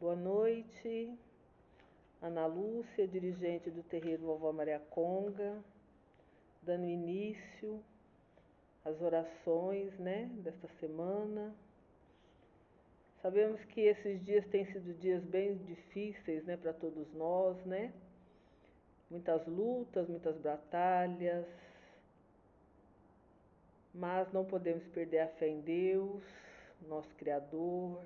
Boa noite, Ana Lúcia, dirigente do terreiro Vovó Maria Conga, dando início às orações né, desta semana. Sabemos que esses dias têm sido dias bem difíceis né, para todos nós, né? Muitas lutas, muitas batalhas, mas não podemos perder a fé em Deus, nosso Criador,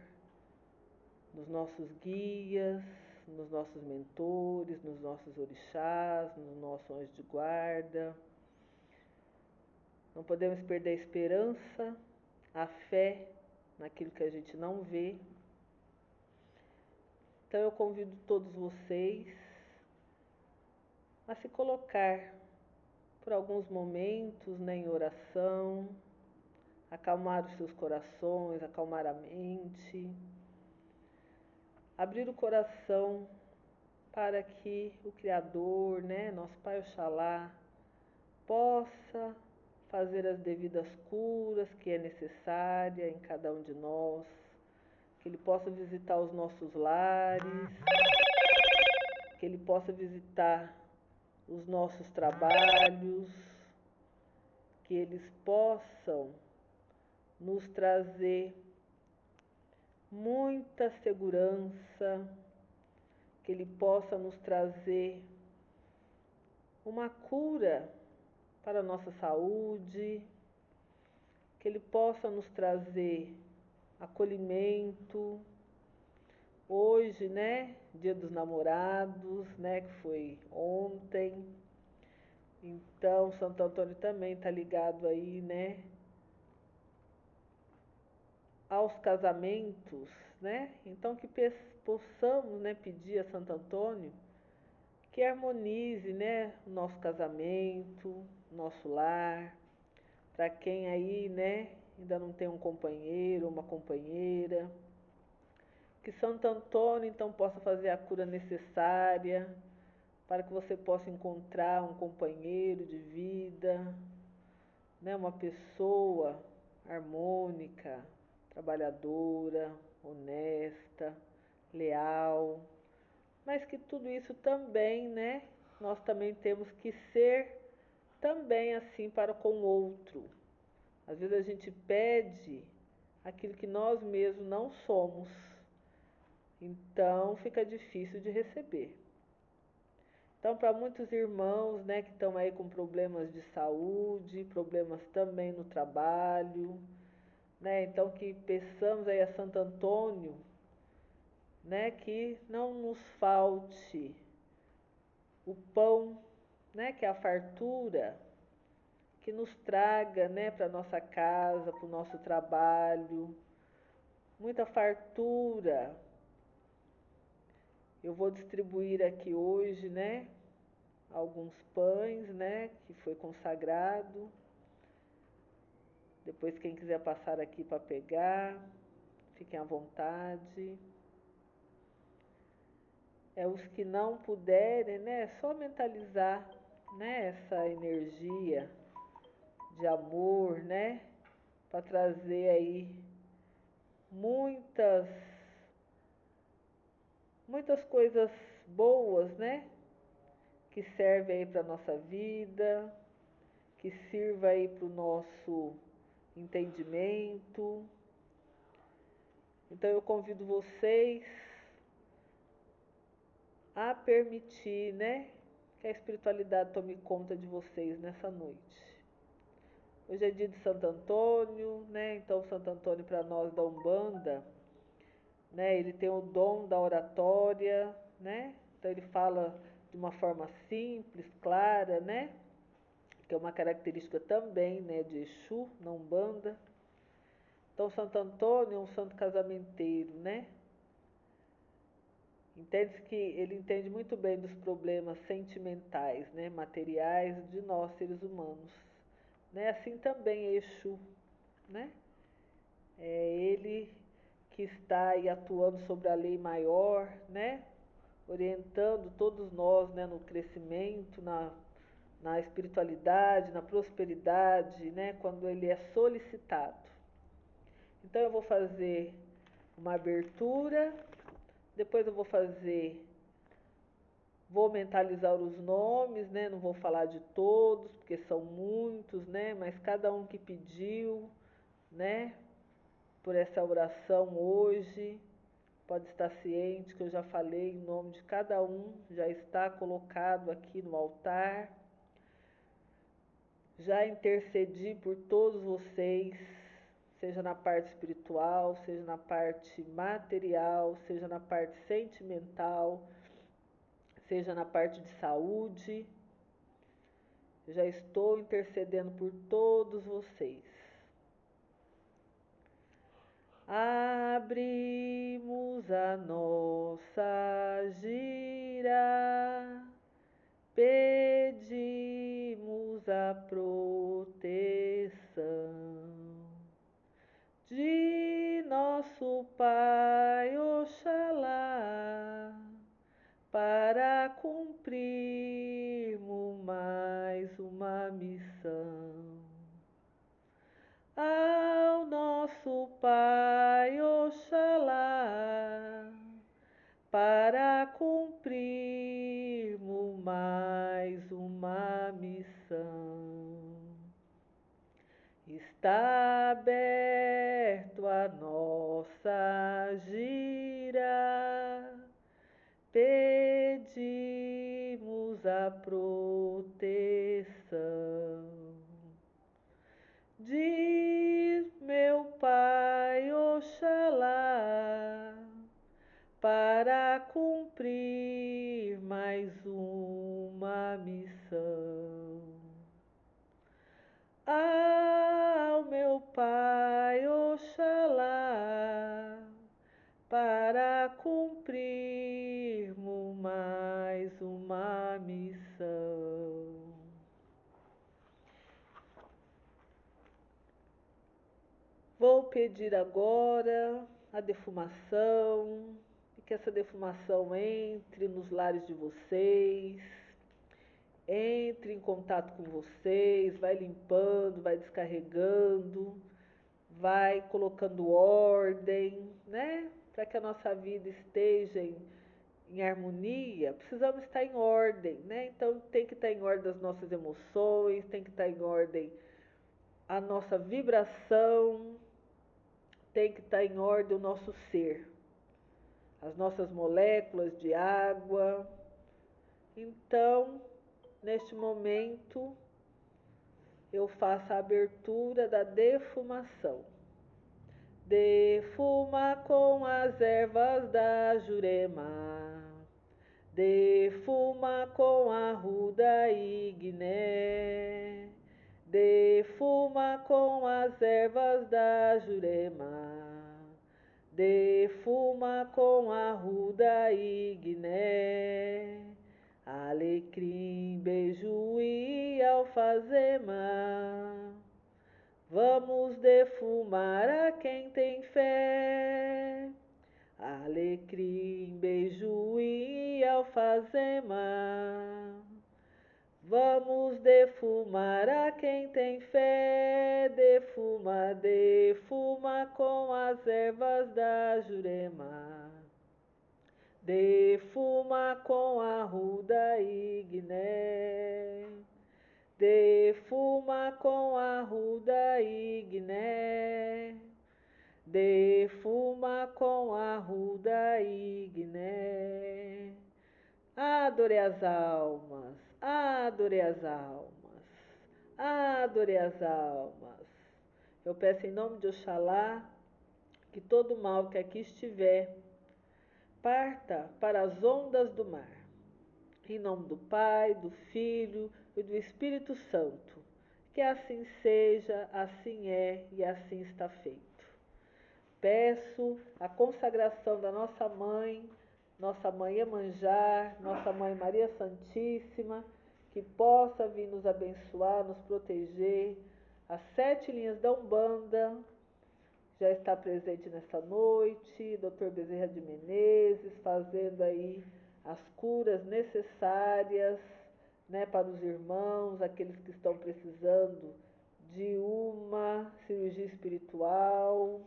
nos nossos guias, nos nossos mentores, nos nossos orixás, no nosso anjo de guarda. Não podemos perder a esperança, a fé naquilo que a gente não vê. Então eu convido todos vocês a se colocar por alguns momentos né, em oração, acalmar os seus corações, acalmar a mente abrir o coração para que o Criador, né, nosso Pai Oxalá, possa fazer as devidas curas que é necessária em cada um de nós, que Ele possa visitar os nossos lares, que Ele possa visitar os nossos trabalhos, que eles possam nos trazer muita segurança, que Ele possa nos trazer uma cura para a nossa saúde, que Ele possa nos trazer acolhimento. Hoje, né, Dia dos Namorados, né, que foi ontem. Então, Santo Antônio também está ligado aí, né, aos casamentos, né? Então que possamos, né, pedir a Santo Antônio que harmonize, né, o nosso casamento, nosso lar, para quem aí, né, ainda não tem um companheiro, uma companheira, que Santo Antônio então possa fazer a cura necessária para que você possa encontrar um companheiro de vida, né, uma pessoa harmônica, trabalhadora, honesta, leal, mas que tudo isso também, né, nós também temos que ser também assim para com o outro. Às vezes a gente pede aquilo que nós mesmos não somos, então fica difícil de receber. Então, para muitos irmãos né, que estão aí com problemas de saúde, problemas também no trabalho, né? Então que peçamos aí a Santo Antônio, né, que não nos falte o pão, né, que é a fartura, que nos traga, né, para nossa casa, para o nosso trabalho, muita fartura. Eu vou distribuir aqui hoje, né, alguns pães, né, que foi consagrado. Depois, quem quiser passar aqui para pegar, fiquem à vontade. É os que não puderem, né? É só mentalizar, né? Essa energia de amor, né? Para trazer aí muitas, muitas coisas boas, né? Que servem aí para nossa vida, que sirva aí para o nosso entendimento. Então eu convido vocês a permitir, né, que a espiritualidade tome conta de vocês nessa noite. Hoje é dia de Santo Antônio, né? Então Santo Antônio para nós da Umbanda, né, ele tem o dom da oratória, né? Então ele fala de uma forma simples, clara, né? Que é uma característica também né, de Exu, na Umbanda. Então, Santo Antônio é um santo casamenteiro, né? Entende que ele entende muito bem dos problemas sentimentais, né, materiais de nós seres humanos. Né? Assim também é Exu, né? É ele que está aí atuando sobre a lei maior, né? Orientando todos nós, né, no crescimento, na na espiritualidade, na prosperidade, né, quando ele é solicitado. Então eu vou fazer uma abertura Depois eu vou fazer, vou mentalizar os nomes, né? Não vou falar de todos, porque são muitos, né? Mas cada um que pediu, né? Por essa oração hoje, pode estar ciente que eu já falei em nome de cada um, já está colocado aqui no altar. Já intercedi por todos vocês seja na parte espiritual, seja na parte material, seja na parte sentimental, seja na parte de saúde. já estou intercedendo por todos vocês. Abrimos a nossa aberto a nossa gira, pedimos a proteção. Diz meu Pai Oxalá, para cumprir mais uma missão. Meu Pai Oxalá, para cumprirmos mais uma missão. Vou pedir agora a defumação, e que essa defumação entre nos lares de vocês entre em contato com vocês, vai limpando, vai descarregando, vai colocando ordem, né? Para que a nossa vida esteja em, em, harmonia, precisamos estar em ordem, né? Então tem que estar em ordem as nossas emoções, tem que estar em ordem a nossa vibração, tem que estar em ordem o nosso ser, as nossas moléculas de água. Então, neste momento, eu faço a abertura da defumação. Defuma com as ervas da jurema, defuma com a ruda igné, defuma com as ervas da jurema, defuma com a ruda igné. Alecrim, beijo e alfazema. Vamos defumar a quem tem fé. Alecrim, beijo e alfazema. Vamos defumar a quem tem fé, defuma, defuma com as ervas da jurema defuma com a ruda igné, defuma com a ruda igné, defuma com a ruda igné. Adore as almas, adore as almas, adore as almas. Eu peço em nome de Oxalá que todo mal que aqui estiver parta para as ondas do mar. Em nome do Pai, do Filho e do Espírito Santo. Que assim seja, assim é e assim está feito. Peço a consagração da nossa mãe, nossa mãe Emanjar, nossa mãe Maria Santíssima, que possa vir nos abençoar, nos proteger, as sete linhas da Umbanda, já está presente nessa noite, Dr. Bezerra de Menezes, fazendo aí as curas necessárias né, para os irmãos, aqueles que estão precisando de uma cirurgia espiritual.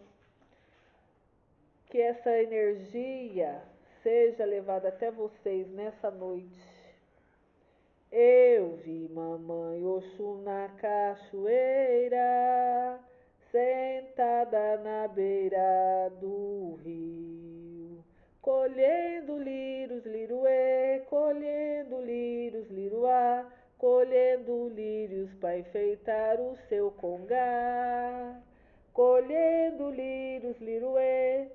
Que essa energia seja levada até vocês nessa noite. Eu vi mamãe Oxum na cachoeira, sentada na beira do rio, colhendo lírios, liruê, colhendo lírios, liruá, colhendo lírios para enfeitar o seu congá, colhendo lírios, liruê,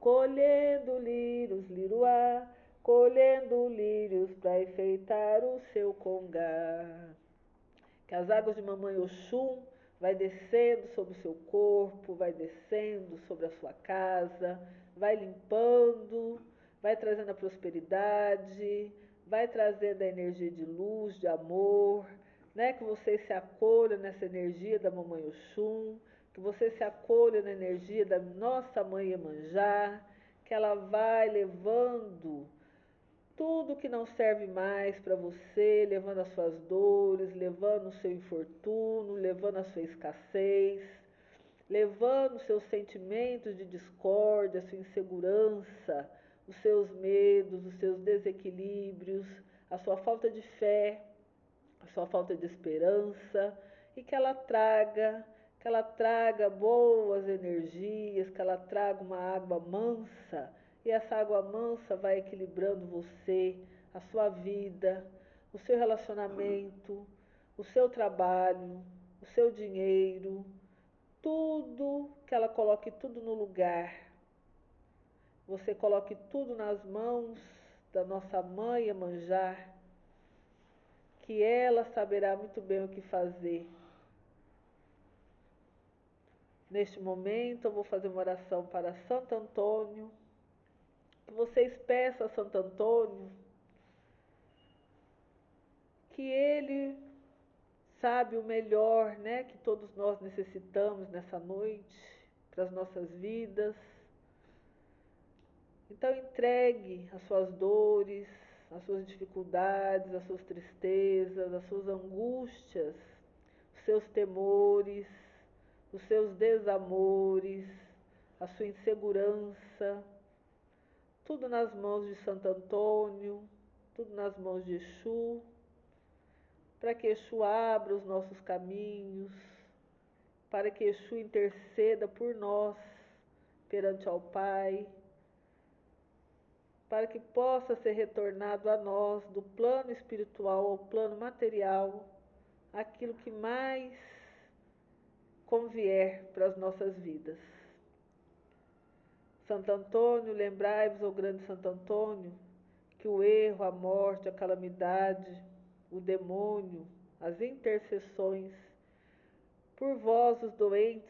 colhendo lírios, liruá, colhendo lírios para enfeitar o seu congá. Que as águas de mamãe Oxum vai descendo sobre o seu corpo, vai descendo sobre a sua casa, vai limpando, vai trazendo a prosperidade, vai trazendo a energia de luz, de amor, né? Que você se acolha nessa energia da mamãe Oxum, que você se acolha na energia da nossa mãe Iemanjá, que ela vai levando tudo que não serve mais para você, levando as suas dores, levando o seu infortúnio, levando a sua escassez, levando seus sentimentos de discórdia, sua insegurança, os seus medos, os seus desequilíbrios, a sua falta de fé, a sua falta de esperança, e que ela traga que ela traga boas energias, que ela traga uma água mansa, e essa água mansa vai equilibrando você, a sua vida, o seu relacionamento, o seu trabalho, o seu dinheiro, tudo, que ela coloque tudo no lugar. Você coloque tudo nas mãos da nossa mãe manjar, que ela saberá muito bem o que fazer Neste momento, eu vou fazer uma oração para Santo Antônio. Que vocês peçam a Santo Antônio que ele sabe o melhor, né, que todos nós necessitamos nessa noite para as nossas vidas. Então entregue as suas dores, as suas dificuldades, as suas tristezas, as suas angústias, os seus temores os seus desamores, a sua insegurança, tudo nas mãos de Santo Antônio, tudo nas mãos de Exu, para que Exu abra os nossos caminhos, para que Exu interceda por nós perante ao Pai, para que possa ser retornado a nós do plano espiritual ao plano material aquilo que mais convier para as nossas vidas. Santo Antônio, lembrai-vos, ó grande Santo Antônio, que o erro, a morte, a calamidade, o demônio, as intercessões, por vós os doentes,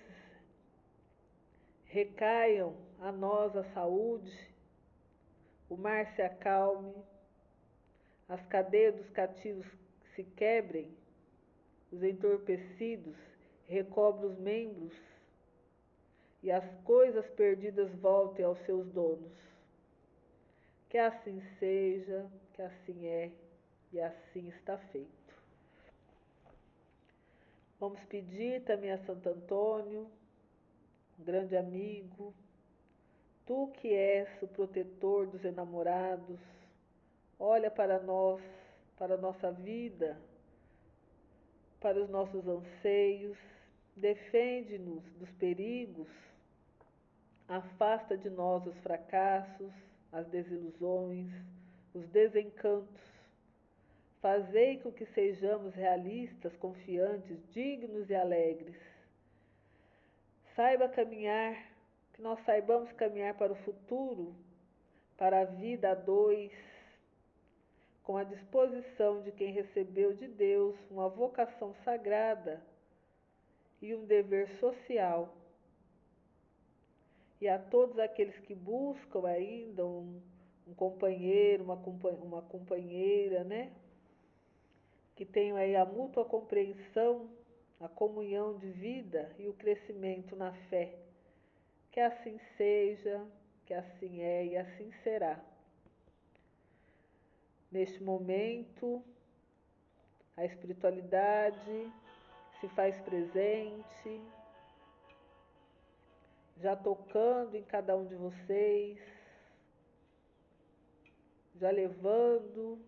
recaiam a nós a saúde, o mar se acalme, as cadeias dos cativos se quebrem, os entorpecidos recobre os membros e as coisas perdidas voltem aos seus donos. Que assim seja, que assim é e assim está feito. Vamos pedir também a Santo Antônio, grande amigo, tu que és o protetor dos enamorados, olha para nós, para a nossa vida, para os nossos anseios, defende-nos dos perigos, afasta de nós os fracassos, as desilusões, os desencantos. Fazei com que sejamos realistas, confiantes, dignos e alegres. Saiba caminhar, que nós saibamos caminhar para o futuro, para a vida a dois, com a disposição de quem recebeu de Deus uma vocação sagrada e um dever social. E a todos aqueles que buscam ainda um, um companheiro, uma, uma companheira, né? Que tenham aí a mútua compreensão, a comunhão de vida e o crescimento na fé. Que assim seja, que assim é e assim será. Neste momento, a espiritualidade se faz presente, já tocando em cada um de vocês, já levando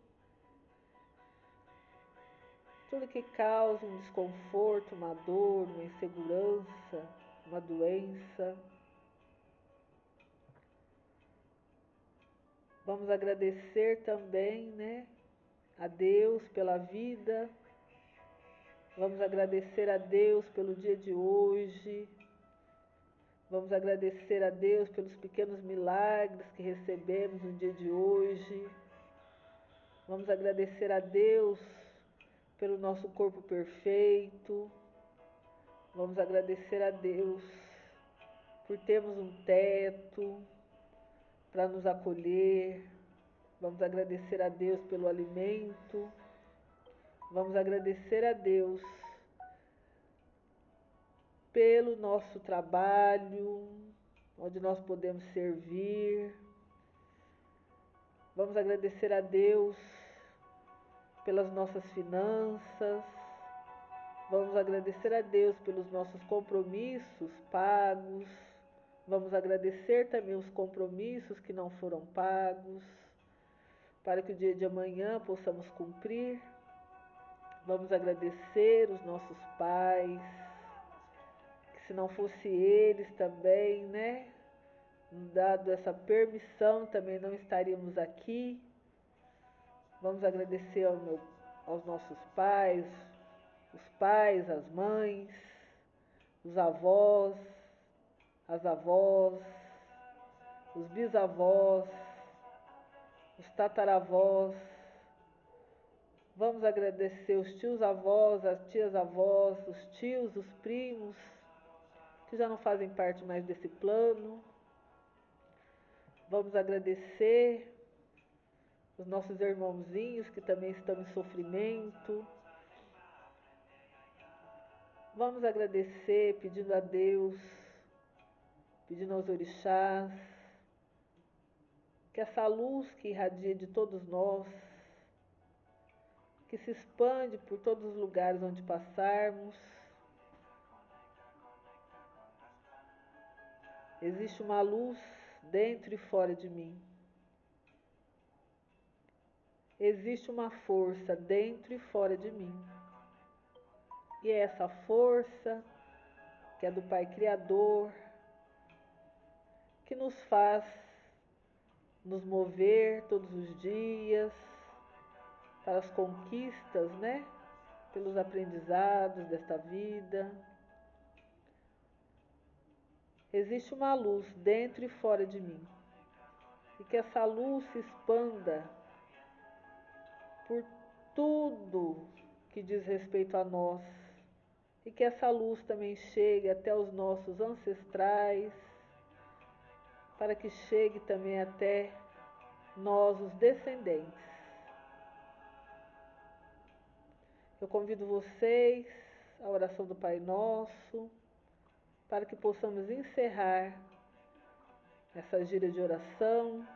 tudo que causa um desconforto, uma dor, uma insegurança, uma doença. Vamos agradecer também, né, a Deus pela vida. Vamos agradecer a Deus pelo dia de hoje. Vamos agradecer a Deus pelos pequenos milagres que recebemos no dia de hoje. Vamos agradecer a Deus pelo nosso corpo perfeito. Vamos agradecer a Deus por termos um teto para nos acolher. Vamos agradecer a Deus pelo alimento. Vamos agradecer a Deus pelo nosso trabalho, onde nós podemos servir. Vamos agradecer a Deus pelas nossas finanças. Vamos agradecer a Deus pelos nossos compromissos pagos. Vamos agradecer também os compromissos que não foram pagos, para que o dia de amanhã possamos cumprir. Vamos agradecer os nossos pais, que se não fosse eles também, né, dado essa permissão, também não estaríamos aqui. Vamos agradecer ao meu, aos nossos pais, os pais, as mães, os avós, as avós, os bisavós, os tataravós. Vamos agradecer os tios avós, as tias avós, os tios, os primos, que já não fazem parte mais desse plano. Vamos agradecer os nossos irmãozinhos que também estão em sofrimento. Vamos agradecer pedindo a Deus, pedindo aos orixás, que essa luz que irradia de todos nós, que se expande por todos os lugares onde passarmos, existe uma luz dentro e fora de mim existe uma força dentro e fora de mim. E é essa força, que é do Pai Criador, que nos faz nos mover todos os dias para as conquistas, né? Pelos aprendizados desta vida. Existe uma luz dentro e fora de mim. E que essa luz se expanda por tudo que diz respeito a nós e que essa luz também chegue até os nossos ancestrais, para que chegue também até nós, os descendentes. Eu convido vocês à oração do Pai Nosso, para que possamos encerrar essa gira de oração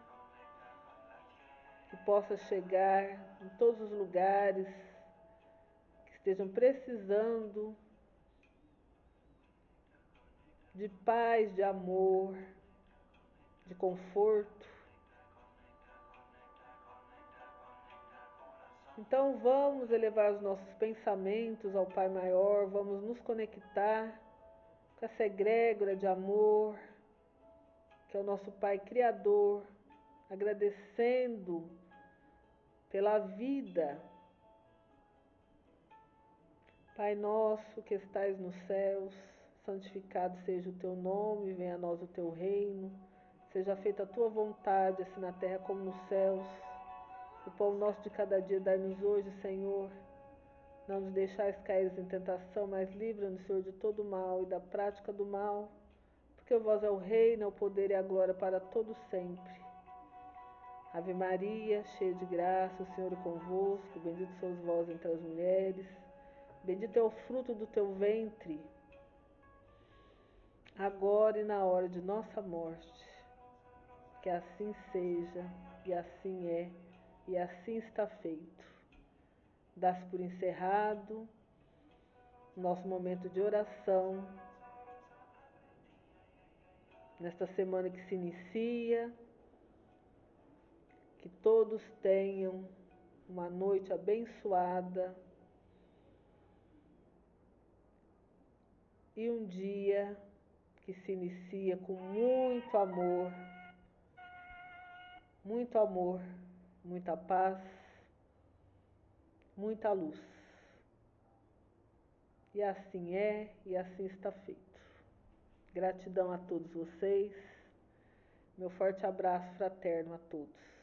que possa chegar em todos os lugares que estejam precisando de paz, de amor, de conforto. Então vamos elevar os nossos pensamentos ao Pai Maior, vamos nos conectar com essa egrégora de amor, que é o nosso Pai Criador, agradecendo pela vida. Pai nosso que estais nos céus, santificado seja o teu nome, venha a nós o teu reino, seja feita a tua vontade, assim na terra como nos céus. O pão nosso de cada dia dai-nos hoje, Senhor. Não nos deixais cair em tentação, mas livra-nos, Senhor, de todo mal e da prática do mal, porque vós é o reino, é o poder e a glória para todo sempre. Ave Maria, cheia de graça, o Senhor é convosco, bendito sois vós entre as mulheres, bendito é o fruto do teu ventre, agora e na hora de nossa morte. Que assim seja, e assim é, e assim está feito. Dá-se por encerrado nosso momento de oração nesta semana que se inicia todos tenham uma noite abençoada e um dia que se inicia com muito amor, muito amor, muita paz, muita luz. E assim é e assim está feito. Gratidão a todos vocês. Meu forte abraço fraterno a todos.